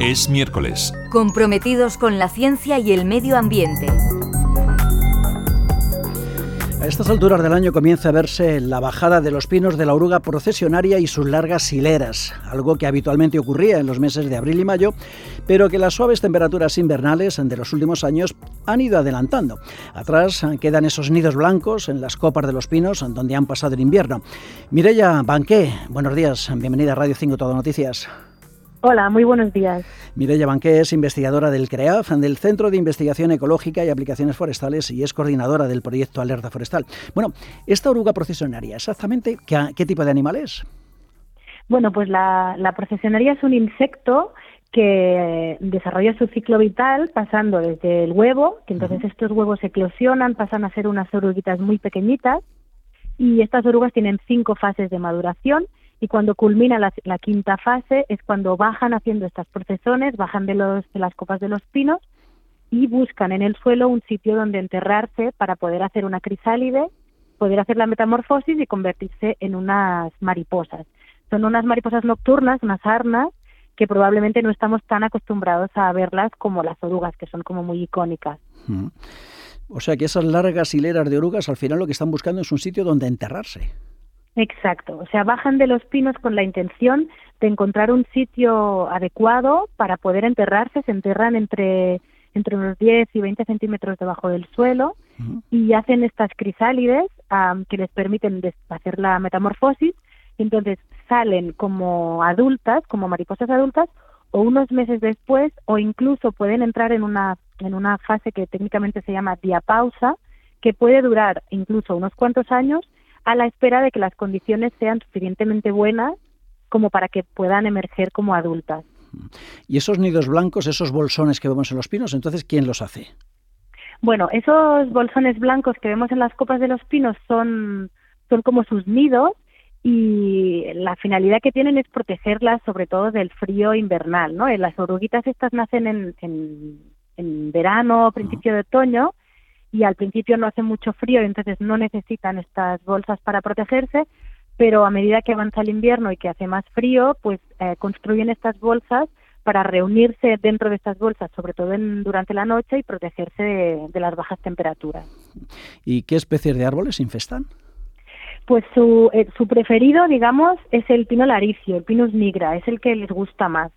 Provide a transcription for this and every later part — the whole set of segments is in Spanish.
Es miércoles. Comprometidos con la ciencia y el medio ambiente. A estas alturas del año comienza a verse la bajada de los pinos de la oruga procesionaria y sus largas hileras, algo que habitualmente ocurría en los meses de abril y mayo, pero que las suaves temperaturas invernales de los últimos años han ido adelantando. Atrás quedan esos nidos blancos en las copas de los pinos donde han pasado el invierno. Mireya Banqué, buenos días, bienvenida a Radio 5 Todo Noticias. Hola, muy buenos días. Mireya Banqué es investigadora del CREAF, del Centro de Investigación Ecológica y Aplicaciones Forestales, y es coordinadora del proyecto Alerta Forestal. Bueno, esta oruga procesionaria, exactamente, ¿qué, tipo de animal es? Bueno, pues la, la procesionaria es un insecto que desarrolla su ciclo vital pasando desde el huevo, que entonces estos huevos eclosionan, pasan a ser unas oruguitas muy pequeñitas, y estas orugas tienen cinco fases de maduración y cuando culmina la, quinta fase es cuando bajan haciendo estas procesiones, bajan de, los, de las copas de los pinos y buscan en el suelo un sitio donde enterrarse para poder hacer una crisálide, poder hacer la metamorfosis y convertirse en unas mariposas. Son unas mariposas nocturnas, unas arnas, que probablemente no estamos tan acostumbrados a verlas como las orugas, que son como muy icónicas. O sea que esas largas hileras de orugas al final lo que están buscando es un sitio donde enterrarse. Exacto, o sea, bajan de los pinos con la intención de encontrar un sitio adecuado para poder enterrarse, se enterran entre, entre unos 10 y 20 centímetros debajo del suelo y hacen estas crisálides que les permiten hacer la metamorfosis. Y entonces salen como adultas, como mariposas adultas, o unos meses después, o incluso pueden entrar en una, en una fase que técnicamente se llama diapausa, que puede durar incluso unos cuantos años a la espera de que las condiciones sean suficientemente buenas como para que puedan emerger como adultas. ¿Y esos nidos blancos, esos bolsones que vemos en los pinos, entonces quién los hace? Bueno, esos bolsones blancos que vemos en las copas de los pinos son, son como sus nidos y la finalidad que tienen es protegerlas sobre todo del frío invernal, ¿no? Las oruguitas estas nacen en, en, en verano, principio de otoño y al principio no hace mucho frío y entonces no necesitan estas bolsas para protegerse, pero a medida que avanza el invierno y que hace más frío, pues eh, construyen estas bolsas para reunirse dentro de estas bolsas, sobre todo en, durante la noche y protegerse de, las bajas temperaturas. ¿Y qué especies de árboles infestan? Pues su, eh, su preferido, digamos, es el pino laricio, el pinus nigra, es el que les gusta más.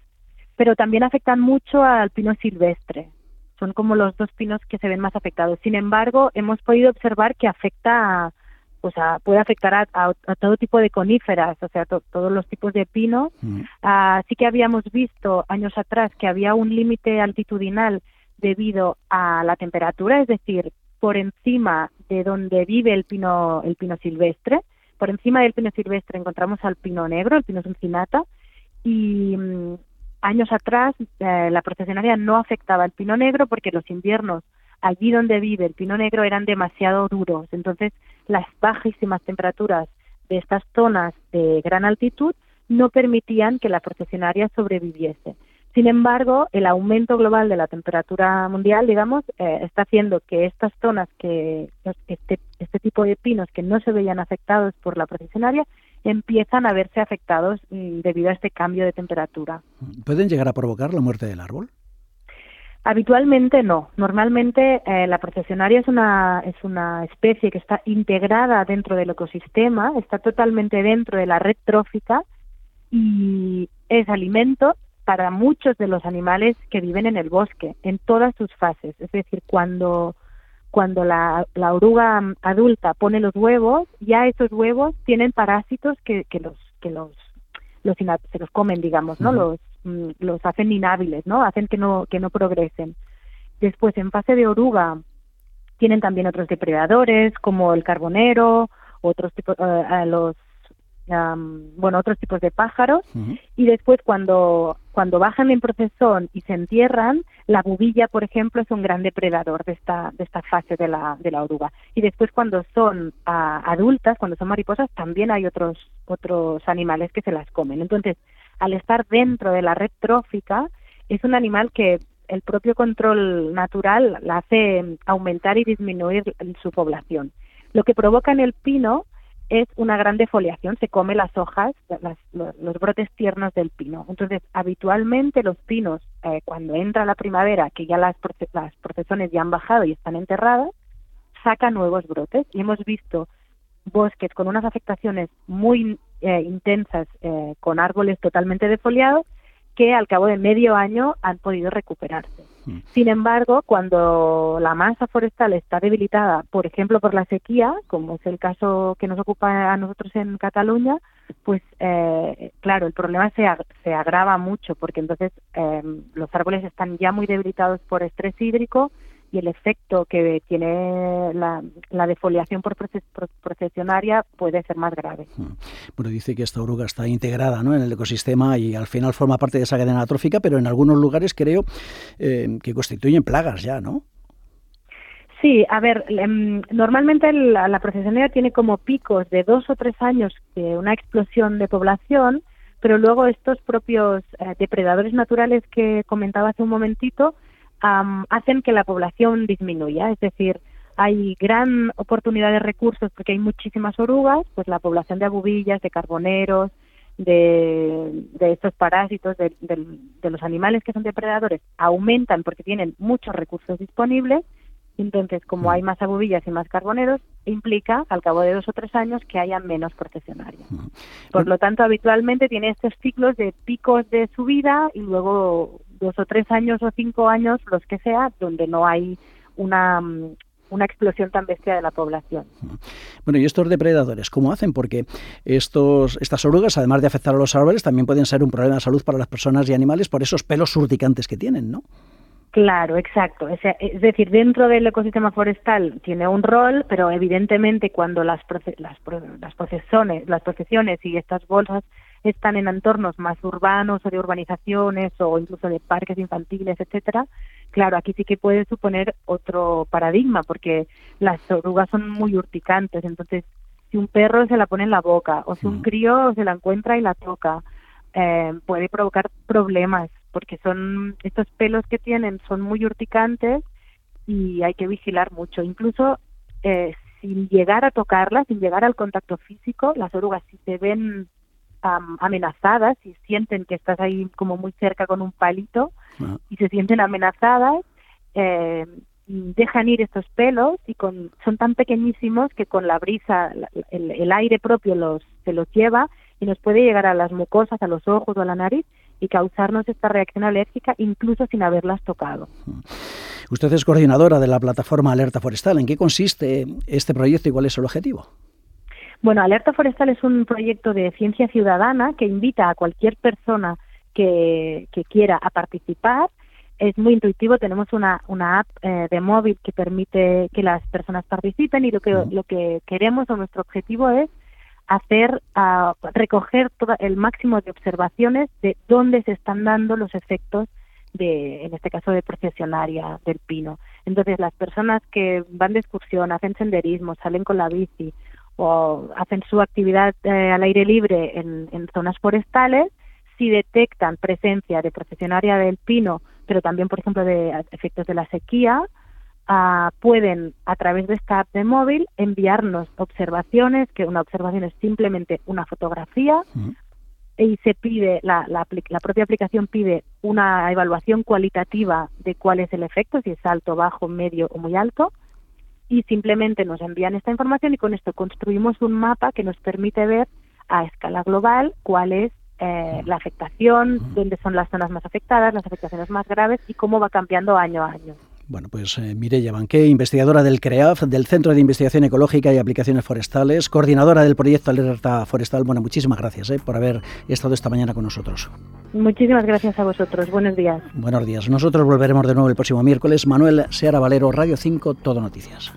Pero también afectan mucho al pino silvestre son como los dos pinos que se ven más afectados. Sin embargo, hemos podido observar que afecta, pues puede afectar a, todo tipo de coníferas, o sea, todos los tipos de pinos. Así que habíamos visto años atrás que había un límite altitudinal debido a la temperatura, es decir, por encima de donde vive el pino, el pino silvestre. Por encima del pino silvestre encontramos al pino negro, el pino suncinata, y mm, años atrás eh, la procesionaria no afectaba el pino negro porque los inviernos allí donde vive el pino negro eran demasiado duros. Entonces, las bajísimas temperaturas de estas zonas de gran altitud no permitían que la procesionaria sobreviviese. Sin embargo, el aumento global de la temperatura mundial, digamos, eh, está haciendo que estas zonas, que este, este tipo de pinos que no se veían afectados por la procesionaria, empiezan a verse afectados mm, debido a este cambio de temperatura. ¿Pueden llegar a provocar la muerte del árbol? Habitualmente no. Normalmente eh, la procesionaria es una, es una especie que está integrada dentro del ecosistema, está totalmente dentro de la red trófica y es alimento para muchos de los animales que viven en el bosque, en todas sus fases. Es decir, cuando cuando la, la, oruga adulta pone los huevos, ya esos huevos tienen parásitos que, que los que los, los se los comen, digamos, ¿no? Los mm, los hacen inhábiles, ¿no? Hacen que no que no progresen. Después, en fase de oruga, tienen también otros depredadores como el carbonero, otros tipos, eh, los bueno, otros tipos de pájaros y después cuando, cuando bajan en procesión y se entierran, la bubilla, por ejemplo, es un gran depredador de esta, de esta fase de la, de la oruga. Y después cuando son adultas, cuando son mariposas, también hay otros, otros animales que se las comen. Entonces, al estar dentro de la red trófica, es un animal que el propio control natural la hace aumentar y disminuir su población. Lo que provoca en el pino es una gran defoliación, se come las hojas, los, brotes tiernos del pino. Entonces, habitualmente los pinos, eh, cuando entra la primavera, que ya las, las procesiones ya han bajado y están enterradas, sacan nuevos brotes. Y hemos visto bosques con unas afectaciones muy eh, intensas, eh, con árboles totalmente defoliados, que al cabo de medio año han podido recuperarse. Mm. Sin embargo, cuando la masa forestal está debilitada, por ejemplo, por la sequía, como es el caso que nos ocupa a nosotros en Cataluña, pues eh, claro, el problema se, se agrava mucho porque entonces eh, los árboles están ya muy debilitados por estrés hídrico y el efecto que tiene la, la defoliación por procesionaria puede ser más grave. Hmm. Bueno, dice que esta oruga está integrada ¿no? en el ecosistema y al final forma parte de esa cadena trófica, pero en algunos lugares creo eh, que constituyen plagas ya, ¿no? Sí, a ver, em, normalmente la, la procesionaria tiene como picos de dos o tres años de una explosión de población, pero luego estos propios eh, depredadores naturales que comentaba hace un momentito, hacen que la población disminuya. Es decir, hay gran oportunidad de recursos porque hay muchísimas orugas, pues la población de abubillas, de carboneros, de, estos parásitos, de, los animales que son depredadores, aumentan porque tienen muchos recursos disponibles. Entonces, como mm. hay más abubillas y más carboneros, implica, al cabo de dos o tres años, que haya menos procesionarios. Mm. Por lo tanto, habitualmente tiene estos ciclos de picos de subida y luego dos o tres años o cinco años, los que sea, donde no hay una, mm, una explosión tan bestia de la población. Bueno, ¿y estos depredadores cómo hacen? Porque estos, estas orugas, además de afectar a los árboles, también pueden ser un problema de salud para las personas y animales por esos pelos urticantes que tienen, ¿no? Claro, exacto. Es, decir, dentro del ecosistema forestal tiene un rol, pero evidentemente cuando las, las, las, procesiones, las procesiones y estas bolsas están en entornos más urbanos o de urbanizaciones o incluso de parques infantiles, etcétera, claro, aquí sí que puede suponer otro paradigma porque las orugas son muy urticantes, entonces si un perro se la pone en la boca o si un crío se la encuentra y la toca, eh, puede provocar problemas porque son estos pelos que tienen son muy urticantes y hay que vigilar mucho. Incluso eh, sin llegar a tocarlas, sin llegar al contacto físico, las orugas si se ven amenazadas y sienten que estás ahí como muy cerca con un palito ah. y se sienten amenazadas, eh, dejan ir estos pelos y con, son tan pequeñísimos que con la brisa el, aire propio los, se los lleva y nos puede llegar a las mucosas, a los ojos o a la nariz y causarnos esta reacción alérgica incluso sin haberlas tocado. Usted es coordinadora de la plataforma Alerta Forestal. ¿En qué consiste este proyecto y cuál es el objetivo? Bueno, Alerta Forestal es un proyecto de ciencia ciudadana que invita a cualquier persona que, quiera a participar. Es muy intuitivo, tenemos una, una app eh, de móvil que permite que las personas participen y lo que, lo que queremos o nuestro objetivo es hacer, uh, recoger todo el máximo de observaciones de dónde se están dando los efectos de, en este caso, de procesionaria del pino. Entonces, las personas que van de excursión, hacen senderismo, salen con la bici o hacen su actividad eh, al aire libre en, zonas forestales, si detectan presencia de procesionaria del pino, pero también, por ejemplo, de efectos de la sequía, ah, pueden, a través de esta app de móvil, enviarnos observaciones, que una observación es simplemente una fotografía, y se pide, la, la, la, propia aplicación pide una evaluación cualitativa de cuál es el efecto, si es alto, bajo, medio o muy alto, y simplemente nos envían esta información y con esto construimos un mapa que nos permite ver a escala global cuál es eh, la afectación, dónde son las zonas más afectadas, las afectaciones más graves y cómo va cambiando año a año. Bueno, pues eh, Mireia Banqué, investigadora del CREAF, del Centro de Investigación Ecológica y Aplicaciones Forestales, coordinadora del proyecto Alerta Forestal. Bueno, muchísimas gracias eh, por haber estado esta mañana con nosotros. Muchísimas gracias a vosotros. Buenos días. Buenos días. Nosotros volveremos de nuevo el próximo miércoles. Manuel Seara Valero, Radio 5, Todo Noticias.